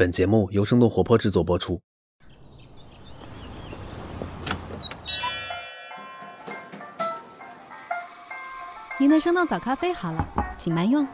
本节目由生动活泼制作播出。您的生动早咖啡好了，请慢用。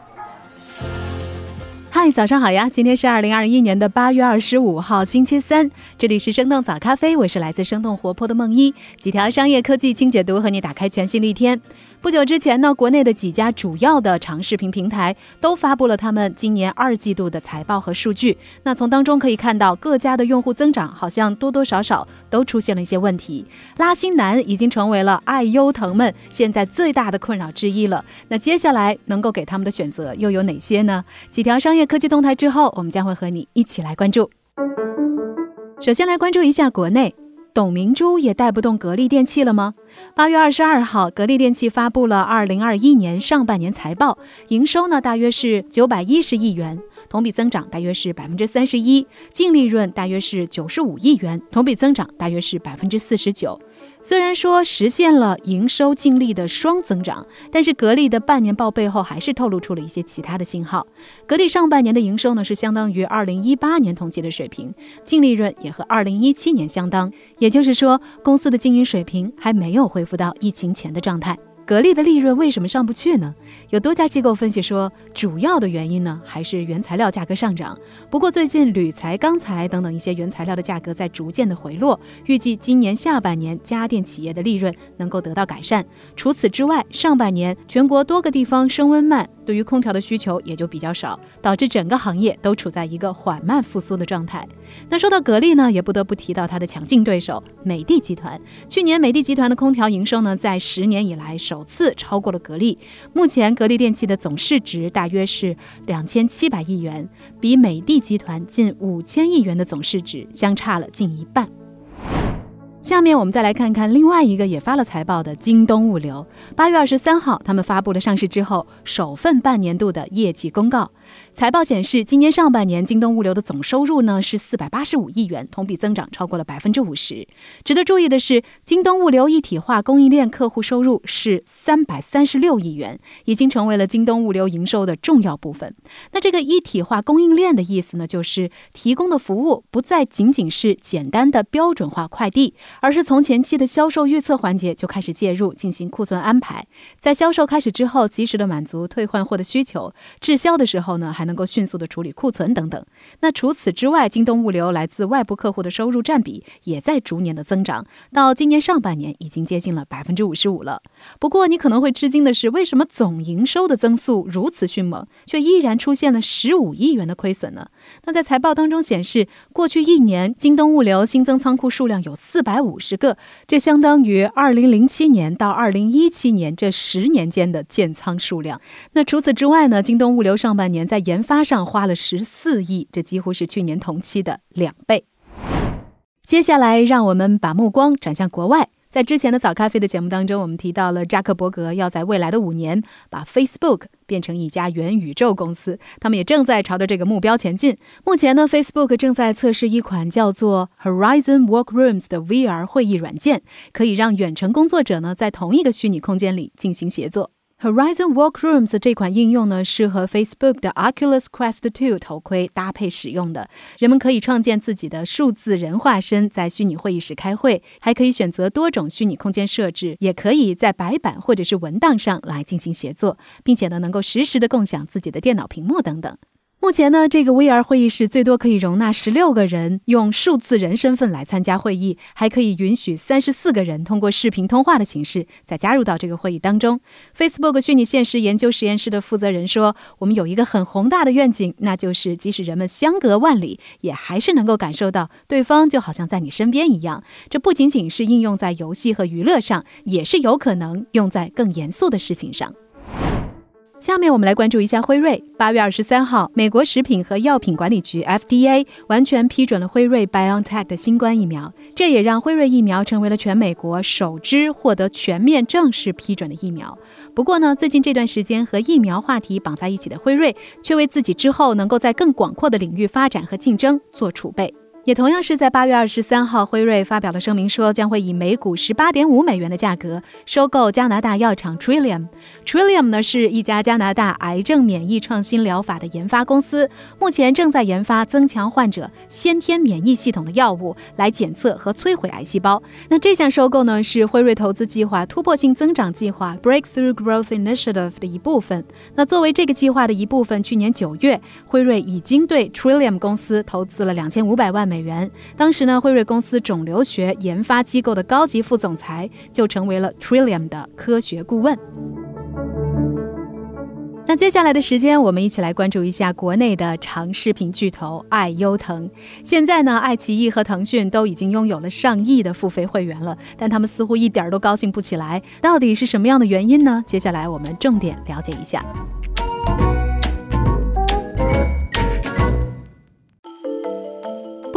嗨，早上好呀！今天是二零二一年的八月二十五号，星期三。这里是生动早咖啡，我是来自生动活泼的梦一，几条商业科技轻解读，和你打开全新的一天。不久之前呢，国内的几家主要的长视频平台都发布了他们今年二季度的财报和数据。那从当中可以看到，各家的用户增长好像多多少少都出现了一些问题，拉新难已经成为了爱优腾们现在最大的困扰之一了。那接下来能够给他们的选择又有哪些呢？几条商业科技动态之后，我们将会和你一起来关注。首先来关注一下国内。董明珠也带不动格力电器了吗？八月二十二号，格力电器发布了二零二一年上半年财报，营收呢大约是九百一十亿元，同比增长大约是百分之三十一，净利润大约是九十五亿元，同比增长大约是百分之四十九。虽然说实现了营收净利的双增长，但是格力的半年报背后还是透露出了一些其他的信号。格力上半年的营收呢是相当于二零一八年同期的水平，净利润也和二零一七年相当，也就是说公司的经营水平还没有恢复到疫情前的状态。格力的利润为什么上不去呢？有多家机构分析说，主要的原因呢还是原材料价格上涨。不过最近铝材、钢材等等一些原材料的价格在逐渐的回落，预计今年下半年家电企业的利润能够得到改善。除此之外，上半年全国多个地方升温慢。对于空调的需求也就比较少，导致整个行业都处在一个缓慢复苏的状态。那说到格力呢，也不得不提到它的强劲对手美的集团。去年美的集团的空调营收呢，在十年以来首次超过了格力。目前格力电器的总市值大约是两千七百亿元，比美的集团近五千亿元的总市值相差了近一半。下面我们再来看看另外一个也发了财报的京东物流。八月二十三号，他们发布了上市之后首份半年度的业绩公告。财报显示，今年上半年京东物流的总收入呢是四百八十五亿元，同比增长超过了百分之五十。值得注意的是，京东物流一体化供应链客户收入是三百三十六亿元，已经成为了京东物流营收的重要部分。那这个一体化供应链的意思呢，就是提供的服务不再仅仅是简单的标准化快递，而是从前期的销售预测环节就开始介入，进行库存安排，在销售开始之后，及时的满足退换货的需求，滞销的时候呢，还能够迅速的处理库存等等。那除此之外，京东物流来自外部客户的收入占比也在逐年的增长，到今年上半年已经接近了百分之五十五了。不过你可能会吃惊的是，为什么总营收的增速如此迅猛，却依然出现了十五亿元的亏损呢？那在财报当中显示，过去一年京东物流新增仓库数量有四百五十个，这相当于二零零七年到二零一七年这十年间的建仓数量。那除此之外呢，京东物流上半年在研研发上花了十四亿，这几乎是去年同期的两倍。接下来，让我们把目光转向国外。在之前的早咖啡的节目当中，我们提到了扎克伯格要在未来的五年把 Facebook 变成一家元宇宙公司，他们也正在朝着这个目标前进。目前呢，Facebook 正在测试一款叫做 Horizon Workrooms 的 VR 会议软件，可以让远程工作者呢在同一个虚拟空间里进行协作。Horizon Workrooms 这款应用呢，是和 Facebook 的 Oculus Quest 2头盔搭配使用的。人们可以创建自己的数字人化身，在虚拟会议室开会，还可以选择多种虚拟空间设置，也可以在白板或者是文档上来进行协作，并且呢，能够实时的共享自己的电脑屏幕等等。目前呢，这个 VR 会议室最多可以容纳十六个人用数字人身份来参加会议，还可以允许三十四个人通过视频通话的形式再加入到这个会议当中。Facebook 虚拟现实研究实验室的负责人说：“我们有一个很宏大的愿景，那就是即使人们相隔万里，也还是能够感受到对方就好像在你身边一样。这不仅仅是应用在游戏和娱乐上，也是有可能用在更严肃的事情上。”下面我们来关注一下辉瑞。八月二十三号，美国食品和药品管理局 FDA 完全批准了辉瑞 BioNTech 的新冠疫苗，这也让辉瑞疫苗成为了全美国首支获得全面正式批准的疫苗。不过呢，最近这段时间和疫苗话题绑在一起的辉瑞，却为自己之后能够在更广阔的领域发展和竞争做储备。也同样是在八月二十三号，辉瑞发表了声明，说将会以每股十八点五美元的价格收购加拿大药厂 Trillium。Trillium 呢是一家加拿大癌症免疫创新疗法的研发公司，目前正在研发增强患者先天免疫系统的药物，来检测和摧毁癌细胞。那这项收购呢是辉瑞投资计划突破性增长计划 Breakthrough Growth Initiative 的一部分。那作为这个计划的一部分，去年九月，辉瑞已经对 Trillium 公司投资了两千五百万美。美元。当时呢，辉瑞公司肿瘤学研发机构的高级副总裁就成为了 Trillium 的科学顾问。那接下来的时间，我们一起来关注一下国内的长视频巨头爱优腾。现在呢，爱奇艺和腾讯都已经拥有了上亿的付费会员了，但他们似乎一点都高兴不起来。到底是什么样的原因呢？接下来我们重点了解一下。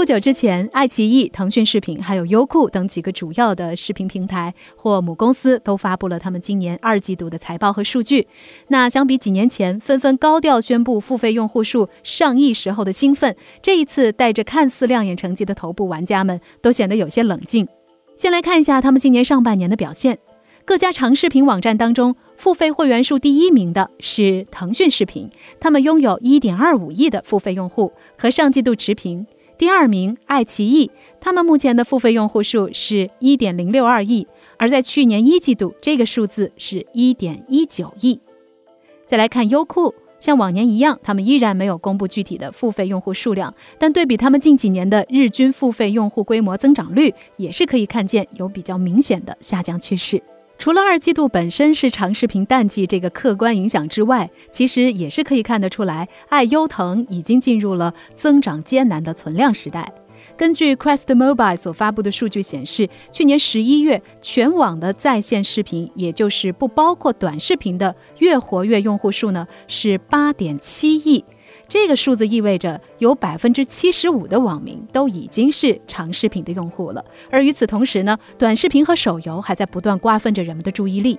不久之前，爱奇艺、腾讯视频还有优酷等几个主要的视频平台或母公司都发布了他们今年二季度的财报和数据。那相比几年前纷纷高调宣布付费用户数上亿时候的兴奋，这一次带着看似亮眼成绩的头部玩家们都显得有些冷静。先来看一下他们今年上半年的表现。各家长视频网站当中，付费会员数第一名的是腾讯视频，他们拥有一点二五亿的付费用户，和上季度持平。第二名，爱奇艺，他们目前的付费用户数是一点零六二亿，而在去年一季度，这个数字是一点一九亿。再来看优酷，像往年一样，他们依然没有公布具体的付费用户数量，但对比他们近几年的日均付费用户规模增长率，也是可以看见有比较明显的下降趋势。除了二季度本身是长视频淡季这个客观影响之外，其实也是可以看得出来，爱优腾已经进入了增长艰难的存量时代。根据 Crest Mobile 所发布的数据显示，去年十一月全网的在线视频，也就是不包括短视频的月活跃用户数呢，是八点七亿。这个数字意味着有百分之七十五的网民都已经是长视频的用户了，而与此同时呢，短视频和手游还在不断瓜分着人们的注意力。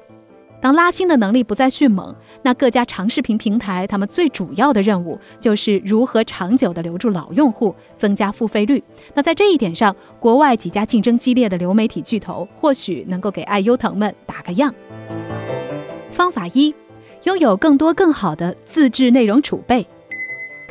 当拉新的能力不再迅猛，那各家长视频平台他们最主要的任务就是如何长久的留住老用户，增加付费率。那在这一点上，国外几家竞争激烈的流媒体巨头或许能够给爱优腾们打个样。方法一，拥有更多更好的自制内容储备。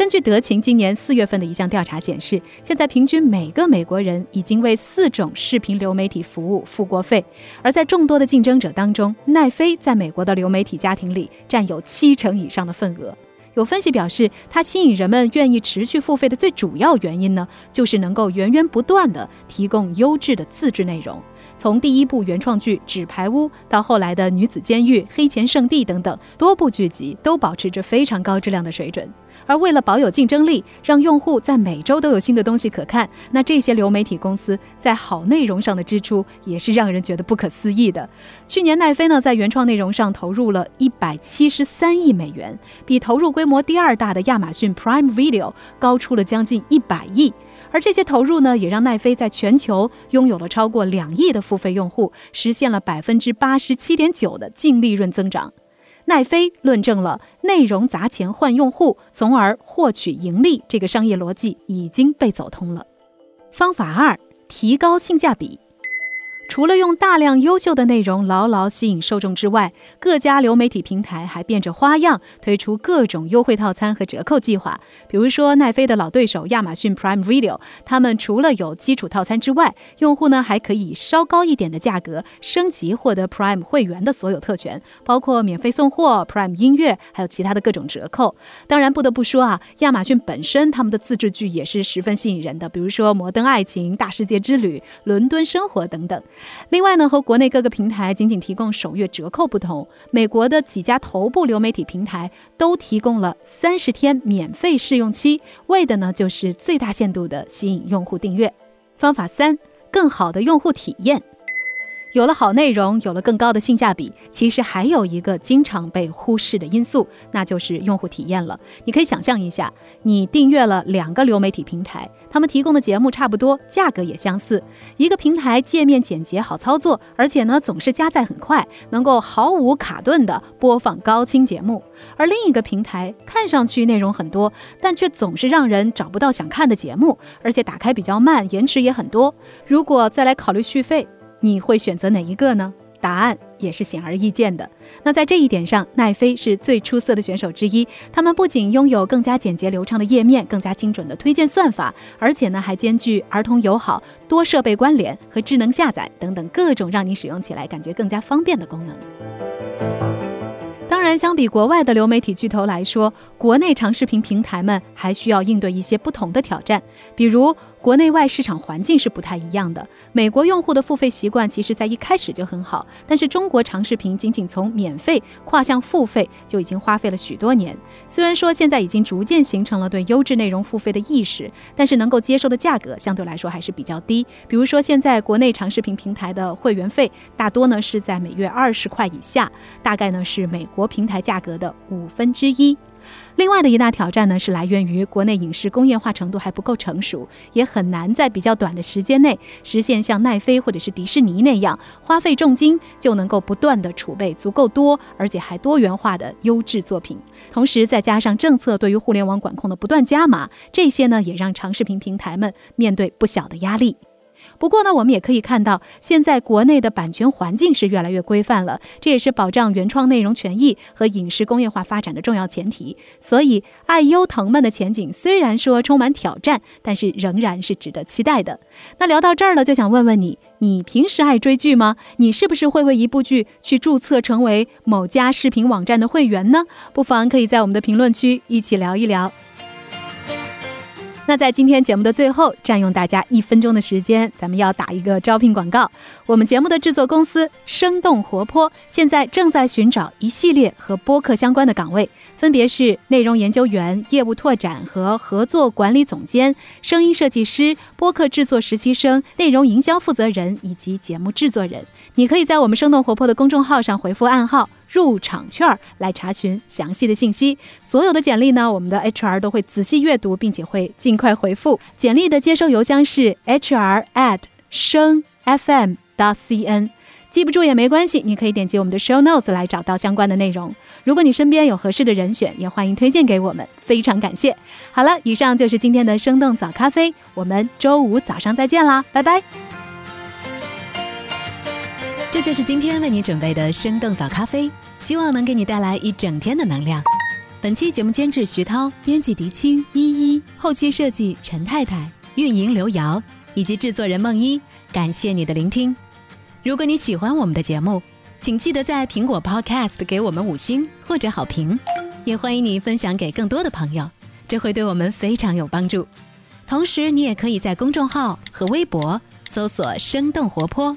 根据德勤今年四月份的一项调查显示，现在平均每个美国人已经为四种视频流媒体服务付过费。而在众多的竞争者当中，奈飞在美国的流媒体家庭里占有七成以上的份额。有分析表示，它吸引人们愿意持续付费的最主要原因呢，就是能够源源不断的提供优质的自制内容。从第一部原创剧《纸牌屋》到后来的《女子监狱》《黑钱圣地》等等多部剧集，都保持着非常高质量的水准。而为了保有竞争力，让用户在每周都有新的东西可看，那这些流媒体公司在好内容上的支出也是让人觉得不可思议的。去年奈飞呢在原创内容上投入了一百七十三亿美元，比投入规模第二大的亚马逊 Prime Video 高出了将近一百亿。而这些投入呢，也让奈飞在全球拥有了超过两亿的付费用户，实现了百分之八十七点九的净利润增长。奈飞论证了内容砸钱换用户，从而获取盈利这个商业逻辑已经被走通了。方法二：提高性价比。除了用大量优秀的内容牢牢吸引受众之外，各家流媒体平台还变着花样推出各种优惠套餐和折扣计划。比如说，奈飞的老对手亚马逊 Prime Video，他们除了有基础套餐之外，用户呢还可以稍高一点的价格升级，获得 Prime 会员的所有特权，包括免费送货、Prime 音乐，还有其他的各种折扣。当然，不得不说啊，亚马逊本身他们的自制剧也是十分吸引人的，比如说《摩登爱情》《大世界之旅》《伦敦生活》等等。另外呢，和国内各个平台仅仅提供首月折扣不同，美国的几家头部流媒体平台都提供了三十天免费试用期，为的呢就是最大限度的吸引用户订阅。方法三，更好的用户体验。有了好内容，有了更高的性价比，其实还有一个经常被忽视的因素，那就是用户体验了。你可以想象一下，你订阅了两个流媒体平台，他们提供的节目差不多，价格也相似。一个平台界面简洁好操作，而且呢总是加载很快，能够毫无卡顿的播放高清节目；而另一个平台看上去内容很多，但却总是让人找不到想看的节目，而且打开比较慢，延迟也很多。如果再来考虑续费，你会选择哪一个呢？答案也是显而易见的。那在这一点上，奈飞是最出色的选手之一。他们不仅拥有更加简洁流畅的页面、更加精准的推荐算法，而且呢还兼具儿童友好、多设备关联和智能下载等等各种让你使用起来感觉更加方便的功能。当然，相比国外的流媒体巨头来说，国内长视频平台们还需要应对一些不同的挑战，比如。国内外市场环境是不太一样的。美国用户的付费习惯其实在一开始就很好，但是中国长视频仅仅从免费跨向付费就已经花费了许多年。虽然说现在已经逐渐形成了对优质内容付费的意识，但是能够接受的价格相对来说还是比较低。比如说现在国内长视频平台的会员费大多呢是在每月二十块以下，大概呢是美国平台价格的五分之一。另外的一大挑战呢，是来源于国内影视工业化程度还不够成熟，也很难在比较短的时间内实现像奈飞或者是迪士尼那样花费重金就能够不断的储备足够多而且还多元化的优质作品。同时再加上政策对于互联网管控的不断加码，这些呢也让长视频平台们面对不小的压力。不过呢，我们也可以看到，现在国内的版权环境是越来越规范了，这也是保障原创内容权益和影视工业化发展的重要前提。所以，爱优腾们的前景虽然说充满挑战，但是仍然是值得期待的。那聊到这儿了，就想问问你，你平时爱追剧吗？你是不是会为一部剧去注册成为某家视频网站的会员呢？不妨可以在我们的评论区一起聊一聊。那在今天节目的最后，占用大家一分钟的时间，咱们要打一个招聘广告。我们节目的制作公司生动活泼，现在正在寻找一系列和播客相关的岗位，分别是内容研究员、业务拓展和合作管理总监、声音设计师、播客制作实习生、内容营销负责人以及节目制作人。你可以在我们生动活泼的公众号上回复暗号。入场券来查询详细的信息。所有的简历呢，我们的 HR 都会仔细阅读，并且会尽快回复。简历的接收邮箱是 hr at 声 FM.cn，。记不住也没关系，你可以点击我们的 show notes 来找到相关的内容。如果你身边有合适的人选，也欢迎推荐给我们，非常感谢。好了，以上就是今天的生动早咖啡，我们周五早上再见啦，拜拜。这就是今天为你准备的生动早咖啡，希望能给你带来一整天的能量。本期节目监制徐涛，编辑狄青依依，后期设计陈太太，运营刘瑶，以及制作人梦一。感谢你的聆听。如果你喜欢我们的节目，请记得在苹果 Podcast 给我们五星或者好评，也欢迎你分享给更多的朋友，这会对我们非常有帮助。同时，你也可以在公众号和微博搜索“生动活泼”。